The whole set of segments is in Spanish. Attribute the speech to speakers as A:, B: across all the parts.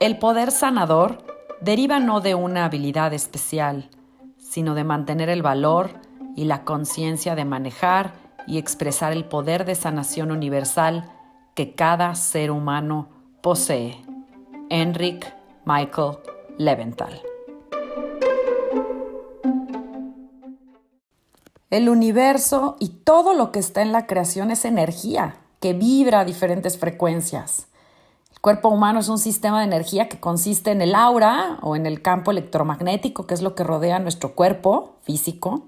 A: El poder sanador deriva no de una habilidad especial, sino de mantener el valor y la conciencia de manejar y expresar el poder de sanación universal que cada ser humano posee. Enric Michael Leventhal. El universo y todo lo que está en la creación es energía que vibra a diferentes frecuencias cuerpo humano es un sistema de energía que consiste en el aura o en el campo electromagnético, que es lo que rodea nuestro cuerpo físico.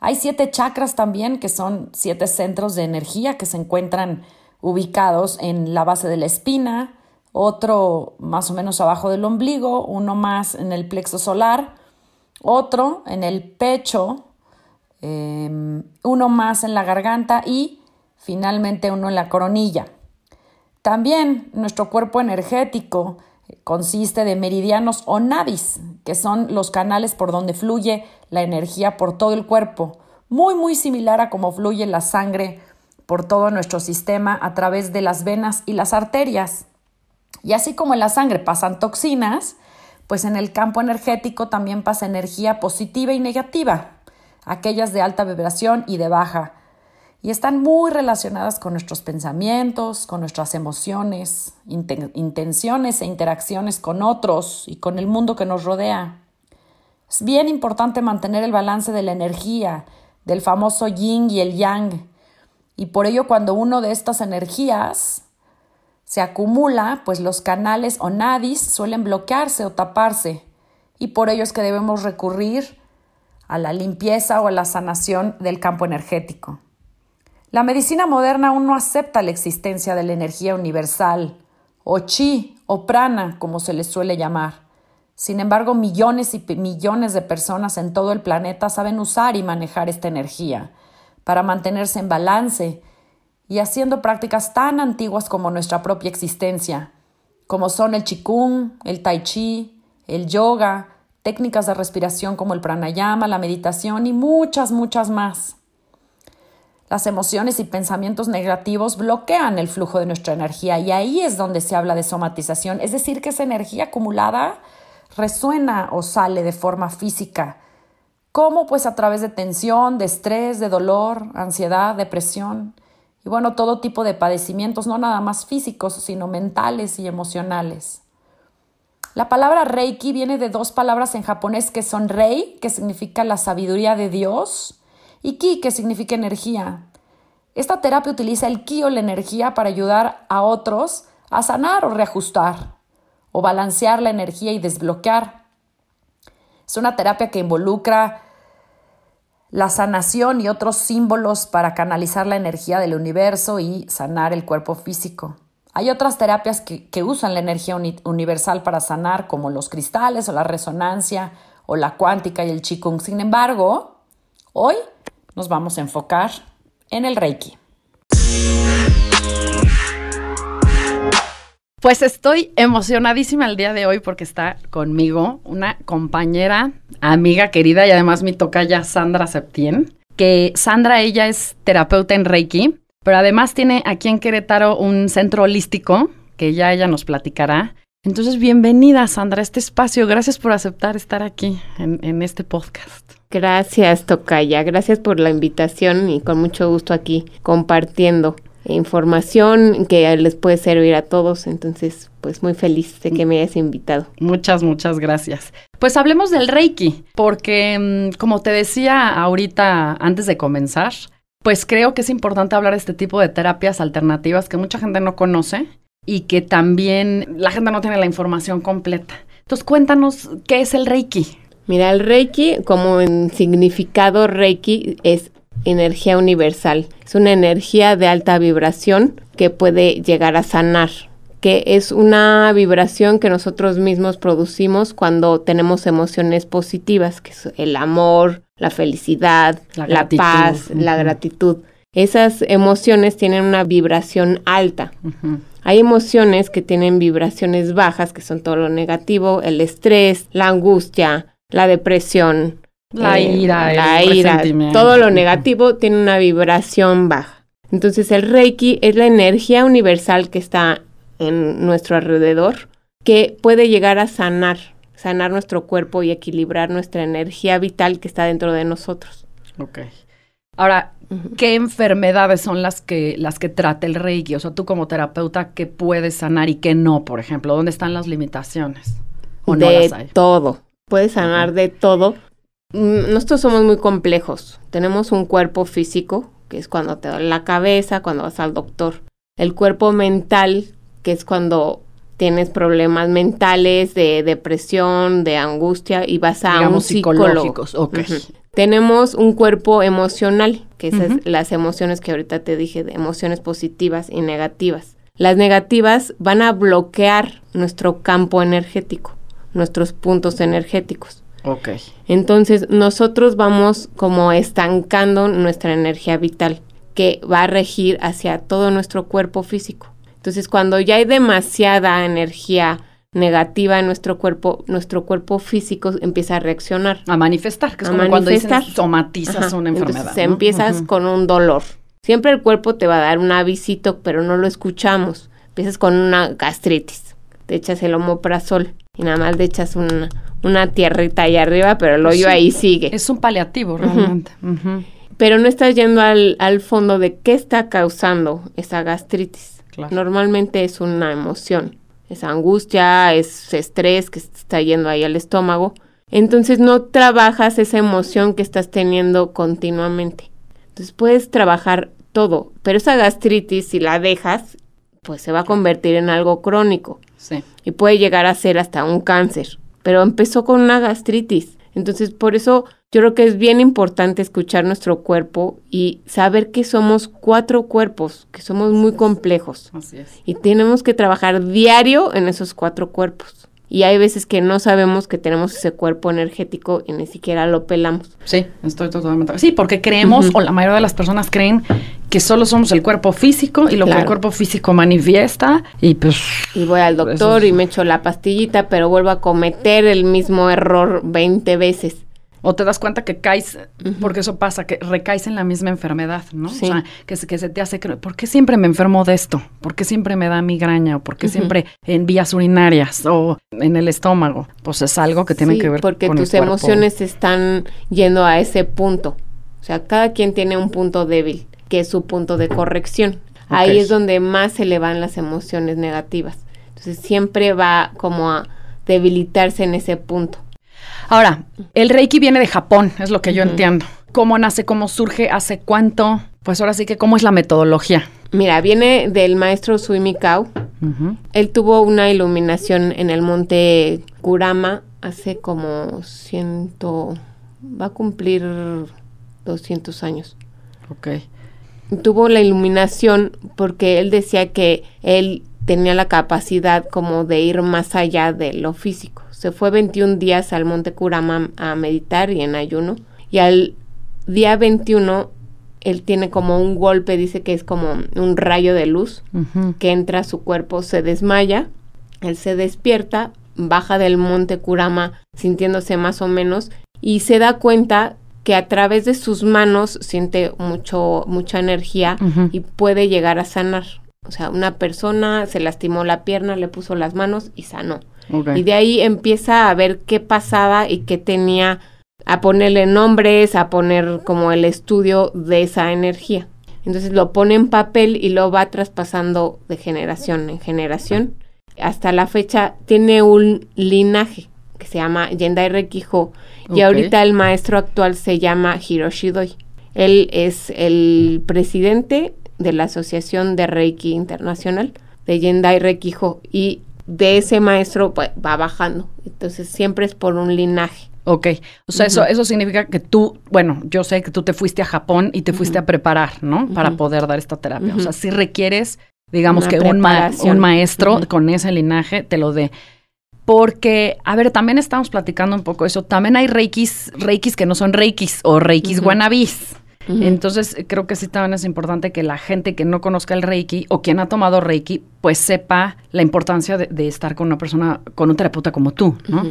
A: Hay siete chakras también, que son siete centros de energía que se encuentran ubicados en la base de la espina, otro más o menos abajo del ombligo, uno más en el plexo solar, otro en el pecho, em, uno más en la garganta y finalmente uno en la coronilla. También nuestro cuerpo energético consiste de meridianos o nadis, que son los canales por donde fluye la energía por todo el cuerpo, muy muy similar a cómo fluye la sangre por todo nuestro sistema a través de las venas y las arterias. Y así como en la sangre pasan toxinas, pues en el campo energético también pasa energía positiva y negativa, aquellas de alta vibración y de baja y están muy relacionadas con nuestros pensamientos, con nuestras emociones, intenciones e interacciones con otros y con el mundo que nos rodea. Es bien importante mantener el balance de la energía, del famoso yin y el yang, y por ello cuando uno de estas energías se acumula, pues los canales o nadis suelen bloquearse o taparse, y por ello es que debemos recurrir a la limpieza o a la sanación del campo energético. La medicina moderna aún no acepta la existencia de la energía universal, o chi, o prana, como se le suele llamar. Sin embargo, millones y millones de personas en todo el planeta saben usar y manejar esta energía para mantenerse en balance y haciendo prácticas tan antiguas como nuestra propia existencia, como son el qigong, el tai chi, el yoga, técnicas de respiración como el pranayama, la meditación y muchas, muchas más. Las emociones y pensamientos negativos bloquean el flujo de nuestra energía y ahí es donde se habla de somatización, es decir, que esa energía acumulada resuena o sale de forma física. ¿Cómo? Pues a través de tensión, de estrés, de dolor, ansiedad, depresión y bueno, todo tipo de padecimientos, no nada más físicos, sino mentales y emocionales. La palabra Reiki viene de dos palabras en japonés que son Rei, que significa la sabiduría de Dios, y Ki, que significa energía. Esta terapia utiliza el Ki o la energía para ayudar a otros a sanar o reajustar, o balancear la energía y desbloquear. Es una terapia que involucra la sanación y otros símbolos para canalizar la energía del universo y sanar el cuerpo físico. Hay otras terapias que, usan la energía universal para sanar, como los cristales o la resonancia o la cuántica y el Qigong. Sin embargo, hoy nos vamos a enfocar en el Reiki. Pues estoy emocionadísima el día de hoy porque está conmigo una compañera, amiga querida y además mi tocaya Sandra Septien, que Sandra ella es terapeuta en Reiki, pero además tiene aquí en Querétaro un centro holístico que ya ella nos platicará. Entonces, bienvenida Sandra a este espacio. Gracias por aceptar estar aquí en, en este podcast.
B: Gracias, Tocaya. Gracias por la invitación y con mucho gusto aquí compartiendo información que les puede servir a todos. Entonces, pues muy feliz de que me hayas invitado.
A: Muchas, muchas gracias. Pues hablemos del Reiki, porque mm, como te decía ahorita antes de comenzar, pues creo que es importante hablar de este tipo de terapias alternativas que mucha gente no conoce y que también la gente no tiene la información completa. Entonces, cuéntanos qué es el Reiki.
B: Mira, el Reiki, como en significado Reiki, es energía universal. Es una energía de alta vibración que puede llegar a sanar que es una vibración que nosotros mismos producimos cuando tenemos emociones positivas, que es el amor, la felicidad, la, paz, la gratitud. Esas emociones tienen una vibración alta. Hay emociones que tienen vibraciones bajas, que son todo lo negativo, el estrés, la angustia, la depresión,
A: la eh, ira,
B: la ira, todo lo negativo tiene una vibración baja. Entonces el Reiki es la energía universal que está en nuestro alrededor que puede llegar a sanar, sanar nuestro cuerpo y equilibrar nuestra energía vital que está dentro de nosotros.
A: Ok. Ahora, ¿qué enfermedades son las que, las que trata el Reiki? O sea, tú como terapeuta, ¿qué puedes sanar y qué no, por ejemplo? ¿Dónde están las limitaciones?
B: ¿O de no las hay? todo. Puedes sanar de todo. Mm, nosotros somos muy complejos. Tenemos un cuerpo físico, que es cuando te duele la cabeza, cuando vas al doctor. El cuerpo mental, que es cuando tienes problemas mentales de depresión, de angustia y vas a un psicólogo. Tenemos un cuerpo emocional, que son las emociones que ahorita te dije, de emociones positivas y negativas. Las negativas van a bloquear nuestro campo energético, nuestros puntos energéticos.
A: Ok.
B: Entonces nosotros vamos como estancando nuestra energía vital, que va a regir hacia todo nuestro cuerpo físico. Entonces, cuando ya hay demasiada energía negativa en nuestro cuerpo, nuestro cuerpo físico empieza a reaccionar.
A: A manifestar, que es como cuando somatizas una enfermedad.
B: Entonces, empiezas con un dolor. Siempre el cuerpo te va a dar un avisito, pero no lo escuchamos. Empiezas con una gastritis. Te echas el homoprazol y nada más le echas una, una tierrita ahí arriba, pero el hoyo ahí sigue.
A: Es un paliativo realmente.
B: Pero no estás yendo al, al fondo de qué está causando esa gastritis. Normalmente es una emoción, es angustia, es estrés que está yendo ahí al estómago. Entonces no trabajas esa emoción que estás teniendo continuamente. Entonces puedes trabajar todo, pero esa gastritis si la dejas, pues se va a convertir en algo crónico.
A: Sí.
B: Y puede llegar a ser hasta un cáncer. Pero empezó con una gastritis. Entonces, por eso yo creo que es bien importante escuchar nuestro cuerpo y saber que somos cuatro cuerpos, que somos muy complejos.
A: Así es.
B: Y tenemos que trabajar diario en esos cuatro cuerpos. Y hay veces que no sabemos que tenemos ese cuerpo energético y ni siquiera lo pelamos.
A: Sí, estoy totalmente. Sí, porque creemos, o la mayoría de las personas creen que solo somos el cuerpo físico y lo que el cuerpo físico manifiesta y pues...
B: Y voy al doctor y me echo la pastillita, pero vuelvo a cometer el mismo error 20 veces.
A: O te das cuenta que caes, porque eso pasa, que recaes en la misma enfermedad, ¿no? O sea, que, que se te hace, ¿por qué siempre me enfermo de esto? ¿Por qué siempre me da migraña? ¿O por qué siempre en vías urinarias o en el estómago? Pues es algo que tiene que ver
B: porque con tus emociones están yendo a ese punto. O sea, cada quien tiene un punto débil, que es su punto de corrección. Ahí es donde más se le van las emociones negativas. Entonces siempre va como a debilitarse en ese punto.
A: Ahora, el Reiki viene de Japón, es lo que yo entiendo. ¿Cómo nace, cómo surge, hace cuánto? Pues ahora sí que, ¿cómo es la metodología?
B: Mira, viene del maestro Sui Mikao. Él tuvo una iluminación en el monte Kurama hace como ciento... va a cumplir 200 años.
A: Ok.
B: Tuvo la iluminación porque él decía que él tenía la capacidad como de ir más allá de lo físico se fue 21 días al Monte Kurama a meditar y en ayuno. Y al día 21 él tiene como un golpe, dice que es como un rayo de luz que entra a su cuerpo, se desmaya, él se despierta, baja del monte Kurama sintiéndose más o menos y se da cuenta que a través de sus manos siente mucho mucha energía y puede llegar a sanar. O sea, una persona se lastimó la pierna, le puso las manos y sanó. Y de ahí empieza a ver qué pasaba y qué tenía, a ponerle nombres, a poner como el estudio de esa energía. Entonces lo pone en papel y lo va traspasando de generación en generación. Hasta la fecha tiene un linaje que se llama Yendai Rekijo y ahorita el maestro actual se llama Hiroshi Doi. Él es el presidente de la Asociación de Reiki Internacional de Yendai Rekijo y de ese maestro va bajando. Entonces siempre es por un linaje.
C: Ok, o sea, eso, eso significa que tú, bueno, yo sé que tú te fuiste a Japón y te fuiste a preparar, ¿no? Para poder dar esta terapia. O sea, si requieres, digamos que un, un, maestro con ese linaje te lo dé. Porque, a ver, también estamos platicando un poco eso. También hay reikis, reikis que no son reikis o reikis Entonces, creo que sí también es importante que la gente que no conozca el reiki o quien ha tomado reiki, pues sepa la importancia de, estar con una persona, con un terapeuta como tú, ¿no?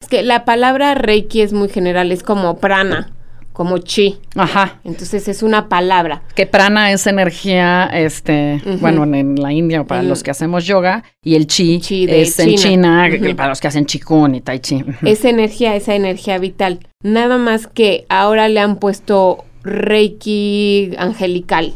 B: Es que la palabra reiki es muy general, es como prana como chi.
C: Ajá.
B: Entonces es una palabra.
C: Que prana es energía, este, bueno, en, la India para los que hacemos yoga y el chi, es en China, para los que hacen chikun y tai chi.
B: Esa energía, esa energía vital. Nada más que ahora le han puesto reiki angelical.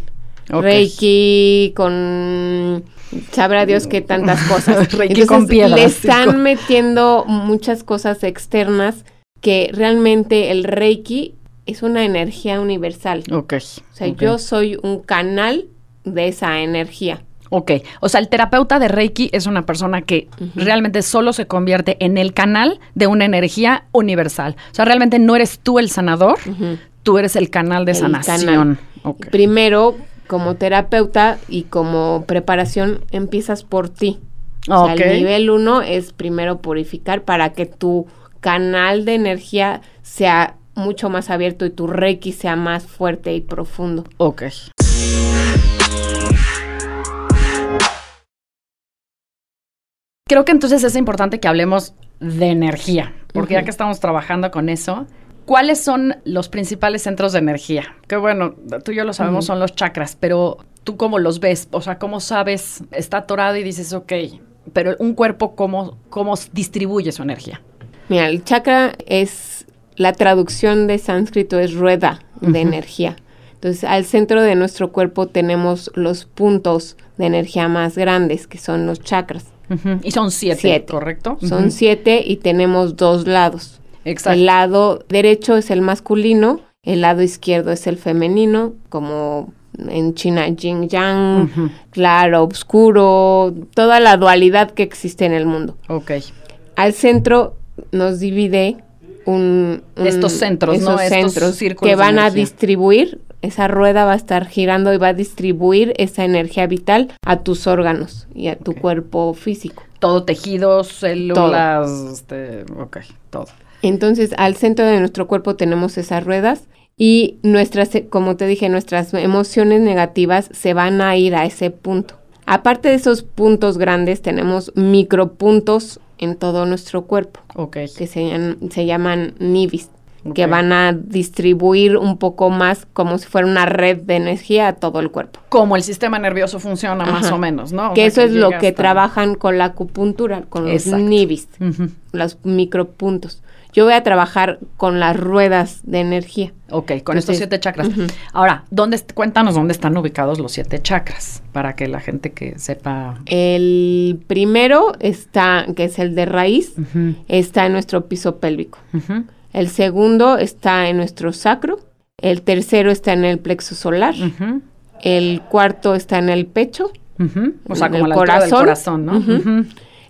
B: Reiki con sabrá Dios que tantas cosas.
C: reiki con piedras.
B: Le están metiendo muchas cosas externas que realmente el reiki es una energía universal.
C: Ok.
B: O sea, yo soy un canal de esa energía.
C: Ok, o sea, el terapeuta de Reiki es una persona que realmente solo se convierte en el canal de una energía universal. O sea, realmente no eres tú el sanador, tú eres el canal de sanación.
B: Primero, como terapeuta y como preparación, empiezas por ti. O sea, el nivel uno es primero purificar para que tu canal de energía sea mucho más abierto y tu reiki sea más fuerte y profundo.
C: Ok. Creo que entonces es importante que hablemos de energía, porque ya que estamos trabajando con eso, ¿cuáles son los principales centros de energía? Que bueno, tú y yo lo sabemos, son los chakras, pero tú cómo los ves, o sea, cómo sabes, está atorado y dices, ok, pero un cuerpo, ¿cómo, cómo distribuye su energía?
B: Mira, el chakra es la traducción de sánscrito es rueda de energía. Entonces, al centro de nuestro cuerpo tenemos los puntos de energía más grandes, que son los chakras.
C: Y son siete, ¿correcto?
B: Son siete y tenemos dos lados.
C: Exacto.
B: El lado derecho es el masculino, el lado izquierdo es el femenino, como en China, yin yang, claro, oscuro, toda la dualidad que existe en el mundo.
C: Ok.
B: Al centro nos divide un,
C: estos centros,
B: ¿no? Estos círculos que van a distribuir, esa rueda va a estar girando y va a distribuir esa energía vital a tus órganos y a tu cuerpo físico.
C: Todo tejidos, células, este, ok, todo.
B: Entonces, al centro de nuestro cuerpo tenemos esas ruedas y nuestras, como te dije, nuestras emociones negativas se van a ir a ese punto. Aparte de esos puntos grandes, tenemos micropuntos en todo nuestro cuerpo.
C: Que
B: se, se llaman nivis. Que van a distribuir un poco más como si fuera una red de energía a todo el cuerpo.
C: Como el sistema nervioso funciona más o menos, ¿no?
B: que eso es lo que trabajan con la acupuntura, con los nivis, los micropuntos. Yo voy a trabajar con las ruedas de energía.
C: Ok, con estos siete chakras. Ahora, ¿dónde, cuéntanos dónde están ubicados los siete chakras, para que la gente que sepa.
B: El primero está, que es el de raíz, está en nuestro piso pélvico. El segundo está en nuestro sacro. El tercero está en el plexo solar. El cuarto está en el pecho.
C: O sea, como el corazón. Del corazón, ¿no?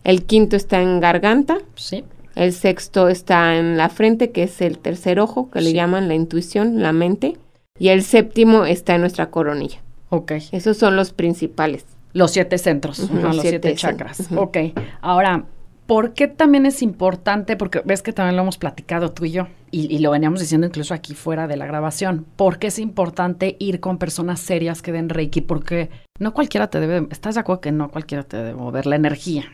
B: El quinto está en garganta.
C: Sí.
B: El sexto está en la frente, que es el tercer ojo, que le llaman la intuición, la mente. Y el séptimo está en nuestra coronilla.
C: Ok.
B: Esos son los principales.
C: Los siete centros, los, siete, chakras. Ok. Ahora, ¿por qué también es importante? Porque ves que también lo hemos platicado tú y yo, y, y, lo veníamos diciendo incluso aquí fuera de la grabación. ¿Por qué es importante ir con personas serias que den Reiki? Porque no cualquiera te debe, ¿estás de acuerdo que no cualquiera te debe mover la energía?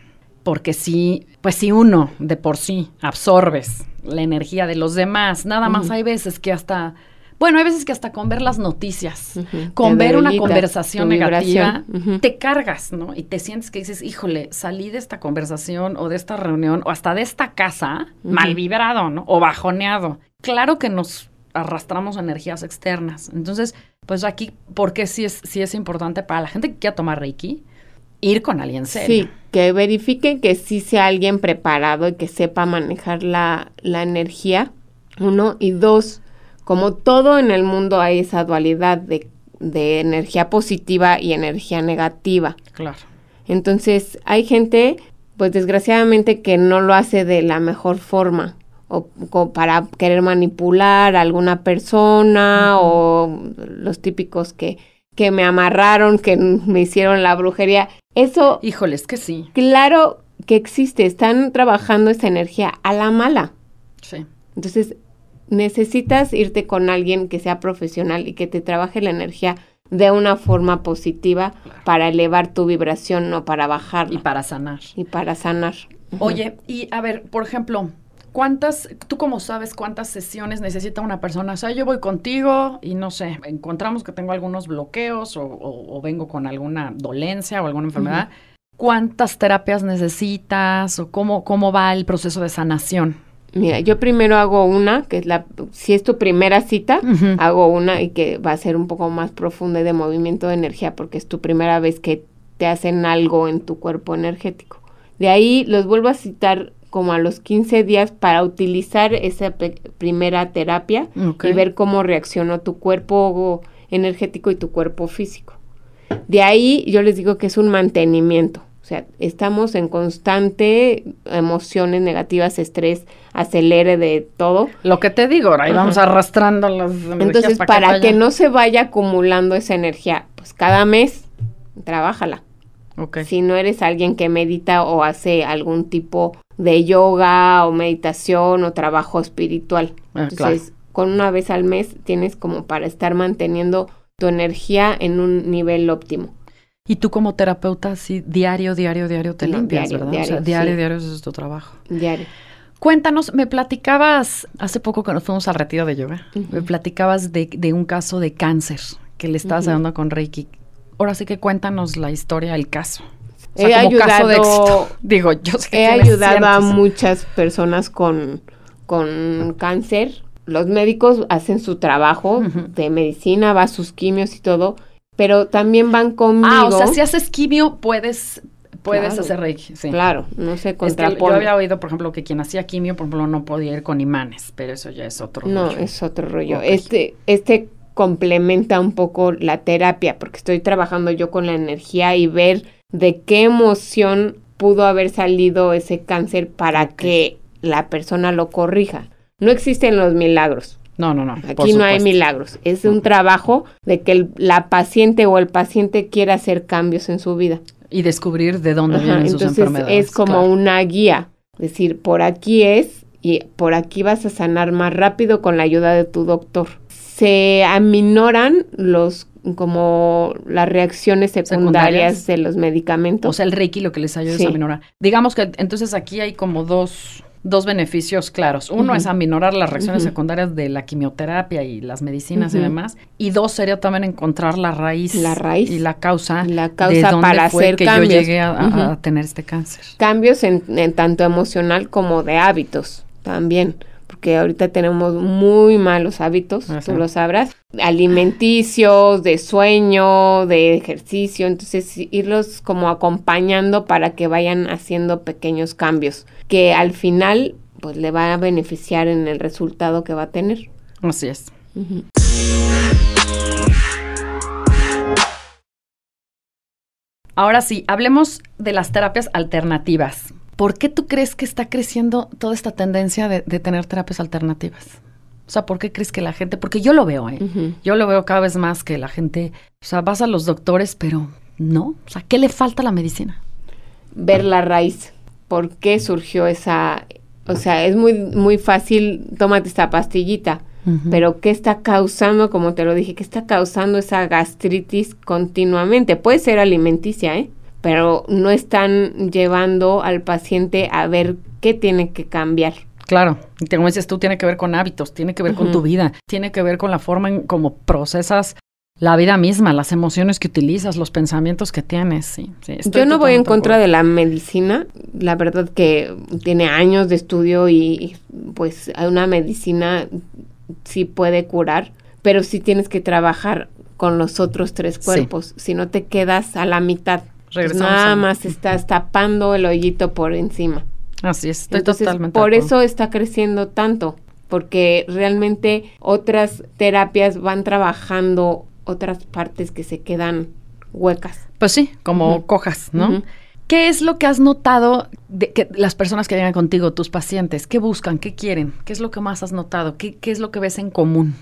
C: porque si, pues si uno de por sí absorbes la energía de los demás, nada más hay veces que hasta, bueno, hay veces que hasta con ver las noticias, con ver una conversación negativa, te cargas, ¿no? Y te sientes que dices, híjole, salí de esta conversación o de esta reunión o hasta de esta casa mal vibrado, ¿no? O bajoneado. Claro que nos arrastramos energías externas. Entonces, pues aquí, ¿por qué sí es, sí es importante para la gente que quiera tomar Reiki? ir con alguien serio.
B: Sí, que verifiquen que sí sea alguien preparado y que sepa manejar la, la energía, uno, y dos, como todo en el mundo hay esa dualidad de, de energía positiva y energía negativa.
C: Claro.
B: Entonces, hay gente, pues desgraciadamente, que no lo hace de la mejor forma o, para querer manipular a alguna persona o los típicos que, que me amarraron, que me hicieron la brujería. Eso...
C: Híjoles, que sí.
B: Claro que existe, están trabajando esa energía a la mala.
C: Sí.
B: Entonces, necesitas irte con alguien que sea profesional y que te trabaje la energía de una forma positiva para elevar tu vibración, no para bajar.
C: Y para sanar.
B: Y para sanar.
C: Oye, y a ver, por ejemplo, ¿cuántas, tú cómo sabes cuántas sesiones necesita una persona? O sea, yo voy contigo y no sé, encontramos que tengo algunos bloqueos o, vengo con alguna dolencia o alguna enfermedad. ¿Cuántas terapias necesitas o cómo, cómo va el proceso de sanación?
B: Mira, yo primero hago una, que es la, si es tu primera cita, hago una y que va a ser un poco más profunda de movimiento de energía, porque es tu primera vez que te hacen algo en tu cuerpo energético. De ahí los vuelvo a citar como a los 15 días para utilizar esa primera terapia y ver cómo reaccionó tu cuerpo energético y tu cuerpo físico. De ahí yo les digo que es un mantenimiento. O sea, estamos en constante emociones negativas, estrés, acelere de todo.
C: Lo que te digo, ahí vamos arrastrando las
B: energías. Entonces, para, que, no se vaya acumulando esa energía, pues cada mes, trabájala.
C: Okay.
B: Si no eres alguien que medita o hace algún tipo de yoga o meditación o trabajo espiritual. Ah, Entonces, con una vez al mes tienes como para estar manteniendo tu energía en un nivel óptimo.
C: Y tú como terapeuta, sí, diario, diario, diario te limpias, ¿verdad? Diario, o sea, diario, es tu trabajo.
B: Diario.
C: Cuéntanos, me platicabas, hace poco que nos fuimos al retiro de yoga, me platicabas de, de, un caso de cáncer que le estabas dando con Reiki. Ahora sí que cuéntanos la historia, el caso.
B: O sea, he como ayudado, caso de éxito.
C: Digo, yo sé que
B: he ayudado a muchas personas con, con cáncer. Los médicos hacen su trabajo de medicina, va a sus quimios y todo, pero también van conmigo. Ah,
C: o sea, si haces quimio, puedes puedes hacer reiki, sí.
B: Claro, no se contrapone.
C: yo había oído, por ejemplo, que quien hacía quimio, por ejemplo, no podía ir con imanes, pero eso ya es otro
B: no, rollo. No, es otro rollo. Este, este complementa un poco la terapia, porque estoy trabajando yo con la energía y ver de qué emoción pudo haber salido ese cáncer para que la persona lo corrija. No existen los milagros.
C: No, no, no.
B: Aquí no hay milagros. Es un trabajo de que la paciente o el paciente quiera hacer cambios en su vida.
C: Y descubrir de dónde vienen sus enfermedades.
B: Es como una guía. Decir, por aquí es y por aquí vas a sanar más rápido con la ayuda de tu doctor. Se aminoran los como las reacciones secundarias, de los medicamentos.
C: O sea, el Reiki lo que les ayuda es aminorar. Digamos que entonces aquí hay como dos dos beneficios claros. Uno es aminorar las reacciones secundarias de la quimioterapia y las medicinas y demás. Y dos sería también encontrar la raíz,
B: la raíz
C: y la causa,
B: la causa de para fue hacer que yo
C: llegué a, tener este cáncer.
B: Cambios en, en tanto emocional como de hábitos también porque ahorita tenemos muy malos hábitos, tú lo sabrás, alimenticios, de sueño, de ejercicio, entonces irlos como acompañando para que vayan haciendo pequeños cambios, que al final pues le va a beneficiar en el resultado que va a tener.
C: Así es. Ahora sí, hablemos de las terapias alternativas. ¿Por qué tú crees que está creciendo toda esta tendencia de, tener terapias alternativas? O sea, ¿por qué crees que la gente? Porque yo lo veo, ¿eh? Yo lo veo cada vez más que la gente, o sea, vas a los doctores, pero no. O sea, ¿qué le falta a la medicina?
B: Ver la raíz. ¿Por qué surgió esa? O sea, es muy, muy fácil, tómate esta pastillita. Pero ¿qué está causando, como te lo dije, qué está causando esa gastritis continuamente? Puede ser alimenticia, ¿eh? Pero no están llevando al paciente a ver qué tiene que cambiar.
C: Claro, y como dices tú, tiene que ver con hábitos, tiene que ver con tu vida, tiene que ver con la forma en cómo procesas la vida misma, las emociones que utilizas, los pensamientos que tienes. Sí,
B: Yo no voy en contra de la medicina, la verdad que tiene años de estudio y pues una medicina sí puede curar, pero sí tienes que trabajar con los otros tres cuerpos, si no te quedas a la mitad. Pues nada más estás tapando el hoyito por encima.
C: Así es, estoy totalmente.
B: Por eso está creciendo tanto, porque realmente otras terapias van trabajando otras partes que se quedan huecas.
C: Pues sí, como cojas, ¿no? ¿Qué es lo que has notado de que las personas que llegan contigo, tus pacientes? ¿Qué buscan? ¿Qué quieren? ¿Qué es lo que más has notado? ¿Qué, qué es lo que ves en común?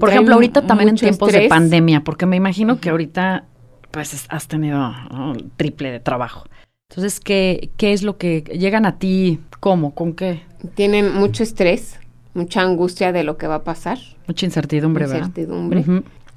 C: Por ejemplo, ahorita también en tiempos de pandemia, porque me imagino que ahorita pues has tenido triple de trabajo. Entonces, ¿qué, ¿qué es lo que llegan a ti? ¿Cómo? ¿Con qué?
B: Tienen mucho estrés, mucha angustia de lo que va a pasar.
C: Mucha incertidumbre,
B: ¿verdad? Incertidumbre.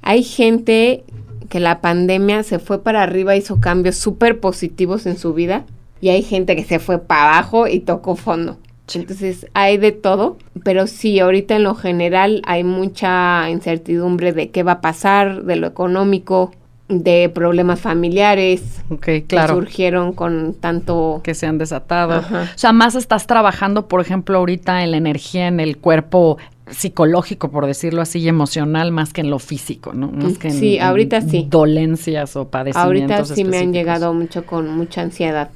B: Hay gente que la pandemia se fue para arriba, hizo cambios súper positivos en su vida y hay gente que se fue para abajo y tocó fondo. Entonces hay de todo, pero sí, ahorita en lo general hay mucha incertidumbre de qué va a pasar, de lo económico, de problemas familiares
C: okay, claro.
B: que surgieron con tanto
C: que se han desatado. O sea, más estás trabajando, por ejemplo, ahorita en la energía, en el cuerpo psicológico, por decirlo así, y emocional, más que en lo físico, ¿no? Más que en,
B: sí, ahorita sí.
C: dolencias o padecimientos
B: Ahorita sí me han llegado mucho con mucha ansiedad,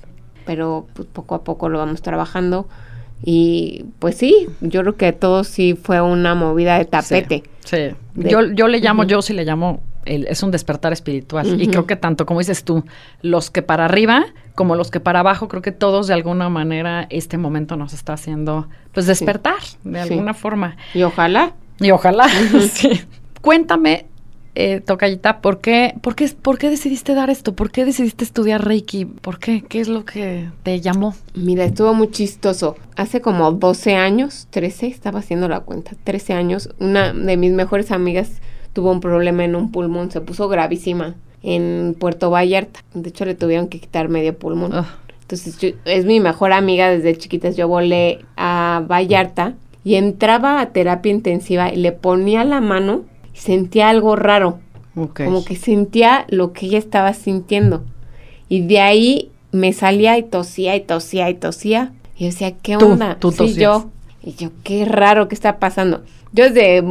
B: pero pues, poco a poco lo vamos trabajando. Y pues sí, yo creo que todo sí fue una movida de tapete.
C: Sí, yo, yo le llamo, yo sí le llamo es un despertar espiritual. Y creo que tanto como dices tú, los que para arriba como los que para abajo, creo que todos de alguna manera este momento nos está haciendo pues despertar de alguna forma.
B: Y ojalá.
C: Y ojalá. sí. Cuéntame, eh, Tocayita, ¿por qué, por, qué, ¿por qué decidiste dar esto? ¿Por qué decidiste estudiar Reiki? ¿Por qué? ¿Qué es lo que te llamó?
B: Mira, estuvo muy chistoso. Hace como 12 años, 13, estaba haciendo la cuenta, 13 años, una de mis mejores amigas tuvo un problema en un pulmón, se puso gravísima en Puerto Vallarta. De hecho, le tuvieron que quitar medio pulmón. Ah. Entonces, es mi mejor amiga desde chiquitas. Yo volé a Vallarta y entraba a terapia intensiva y le ponía la mano y sentía algo raro. Como que sentía lo que ella estaba sintiendo. Y de ahí me salía y tosía y tosía y tosía. Y yo decía, ¿qué onda?
C: ¿Tú, sí,
B: yo. Y yo, qué raro, ¿qué está pasando? Yo desde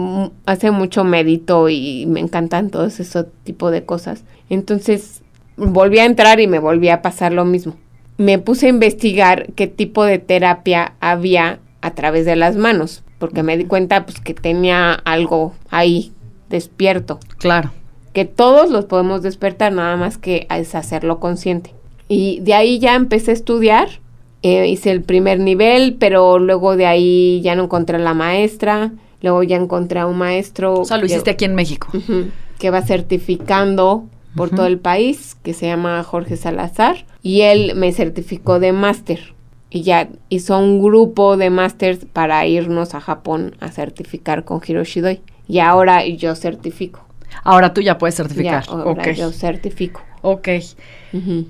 B: hace mucho medito y me encantan todos esos tipo de cosas. Entonces volví a entrar y me volví a pasar lo mismo. Me puse a investigar qué tipo de terapia había a través de las manos, porque me di cuenta pues que tenía algo ahí despierto.
C: Claro.
B: Que todos los podemos despertar, nada más que es hacerlo consciente. Y de ahí ya empecé a estudiar, eh, hice el primer nivel, pero luego de ahí ya no encontré a la maestra Luego ya encontré a un maestro.
C: O sea, lo hiciste aquí en México.
B: que va certificando por todo el país, que se llama Jorge Salazar. Y él me certificó de máster. Y ya hizo un grupo de másters para irnos a Japón a certificar con Hiroshi Doi. Y ahora yo certifico.
C: Ahora tú ya puedes certificar.
B: Ya, ahora yo certifico.
C: Ok.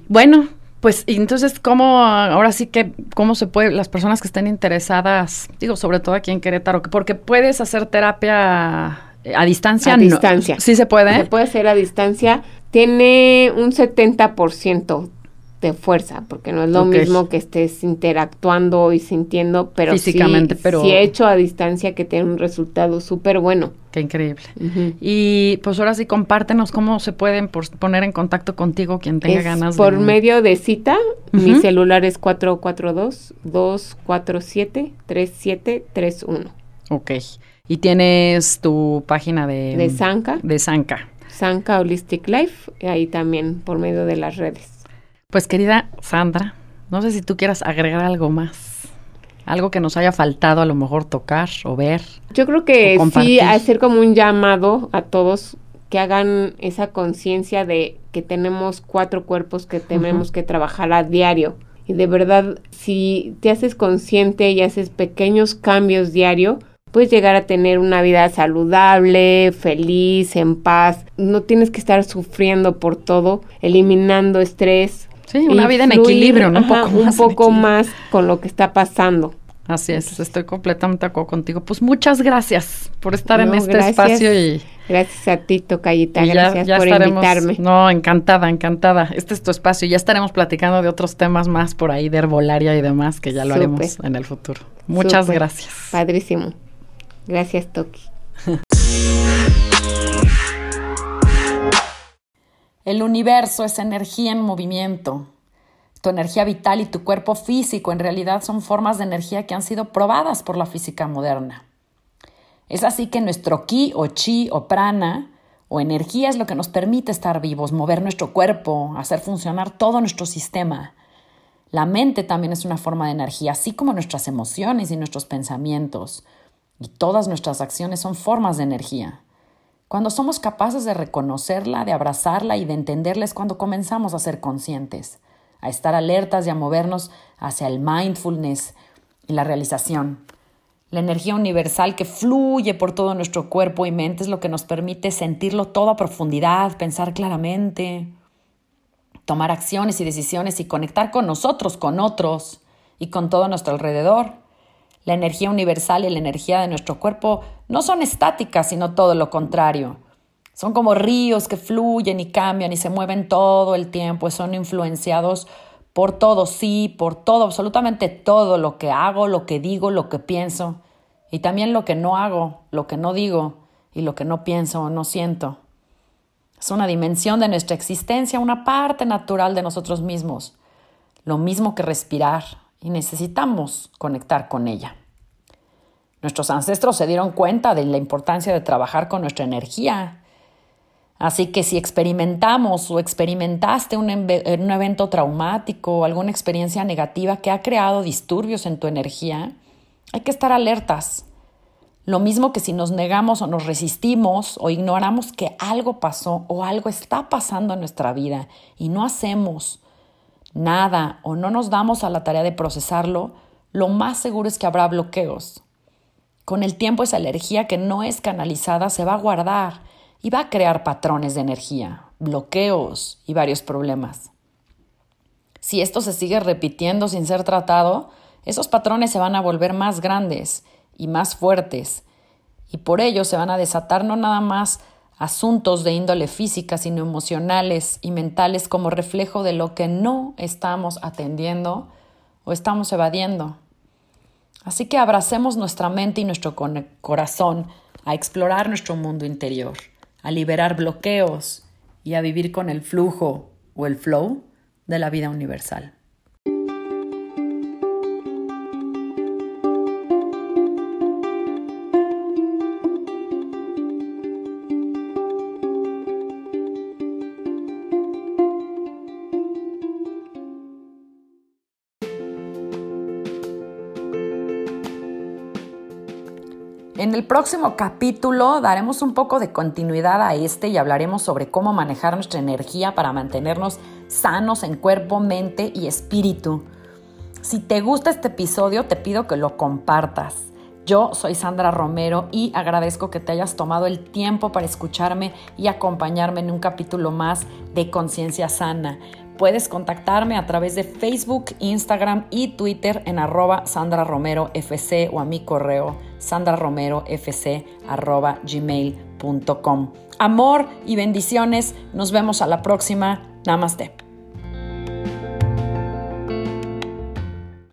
C: Bueno, pues, y entonces, ¿cómo, ahora sí que, cómo se puede, las personas que estén interesadas, digo, sobre todo aquí en Querétaro, porque puedes hacer terapia a distancia?
B: A distancia.
C: Sí se puede.
B: Se puede hacer a distancia. Tiene un 70% de fuerza, porque no es lo mismo que estés interactuando y sintiendo, pero
C: físicamente,
B: sí,
C: pero
B: sí hecho a distancia que tiene un resultado súper bueno.
C: Qué increíble. Y pues ahora sí compártenos cómo se pueden poner en contacto contigo quien tenga ganas
B: por medio de cita. Mi celular es 442 247 3731.
C: Ok. Y tienes tu página de
B: de Sanka.
C: De Sanka.
B: Sanka Holistic Life, ahí también por medio de las redes.
C: Pues querida Sandra, no sé si tú quieras agregar algo más. Algo que nos haya faltado a lo mejor tocar o ver.
B: Yo creo que sí, hacer como un llamado a todos que hagan esa conciencia de que tenemos cuatro cuerpos que tenemos que trabajar a diario. Y de verdad, si te haces consciente y haces pequeños cambios diario, puedes llegar a tener una vida saludable, feliz, en paz. No tienes que estar sufriendo por todo, eliminando estrés,
C: Sí, una vida en equilibrio, ¿no?
B: un poco, un poco más con lo que está pasando.
C: Así es, estoy completamente de acuerdo contigo. Pues muchas gracias por estar en este espacio y
B: gracias a ti, Tocayita, gracias por invitarme.
C: No, encantada, encantada. Este es tu espacio. Ya estaremos platicando de otros temas más por ahí de herbolaria y demás que ya lo haremos en el futuro. Muchas gracias.
B: Padrísimo. Gracias, Toki.
A: El universo es energía en movimiento. Tu energía vital y tu cuerpo físico en realidad son formas de energía que han sido probadas por la física moderna. Es así que nuestro ki o chi o prana o energía es lo que nos permite estar vivos, mover nuestro cuerpo, hacer funcionar todo nuestro sistema. La mente también es una forma de energía, así como nuestras emociones y nuestros pensamientos. Y todas nuestras acciones son formas de energía. Cuando somos capaces de reconocerla, de abrazarla y de entenderla es cuando comenzamos a ser conscientes, a estar alertas y a movernos hacia el mindfulness y la realización. La energía universal que fluye por todo nuestro cuerpo y mente es lo que nos permite sentirlo todo a profundidad, pensar claramente, tomar acciones y decisiones y conectar con nosotros, con otros y con todo nuestro alrededor. La energía universal y la energía de nuestro cuerpo no son estáticas, sino todo lo contrario. Son como ríos que fluyen y cambian y se mueven todo el tiempo, son influenciados por todo, sí, por todo, absolutamente todo lo que hago, lo que digo, lo que pienso, y también lo que no hago, lo que no digo y lo que no pienso o no siento. Es una dimensión de nuestra existencia, una parte natural de nosotros mismos, lo mismo que respirar, y necesitamos conectar con ella. Nuestros ancestros se dieron cuenta de la importancia de trabajar con nuestra energía. Así que si experimentamos o experimentaste un, un evento traumático o alguna experiencia negativa que ha creado disturbios en tu energía, hay que estar alertas lo mismo que si nos negamos o nos resistimos o ignoramos que algo pasó o algo está pasando en nuestra vida y no hacemos nada o no nos damos a la tarea de procesarlo, lo más seguro es que habrá bloqueos. Con el tiempo esa energía que no es canalizada se va a guardar y va a crear patrones de energía, bloqueos y varios problemas. Si esto se sigue repitiendo sin ser tratado, esos patrones se van a volver más grandes y más fuertes, y por ello se van a desatar no nada más asuntos de índole física, sino emocionales y mentales como reflejo de lo que no estamos atendiendo o estamos evadiendo. Así que abracemos nuestra mente y nuestro corazón a explorar nuestro mundo interior, a liberar bloqueos y a vivir con el flujo o el flow de la vida universal. En el próximo capítulo daremos un poco de continuidad a este y hablaremos sobre cómo manejar nuestra energía para mantenernos sanos en cuerpo, mente y espíritu. Si te gusta este episodio, te pido que lo compartas. Yo soy Sandra Romero y agradezco que te hayas tomado el tiempo para escucharme y acompañarme en un capítulo más de Conciencia Sana. Puedes contactarme a través de Facebook, Instagram y Twitter en arroba Sandra Romero FC o a mi correo sandraromerofc arroba gmail.com. Amor y bendiciones. Nos vemos a la próxima. Namaste.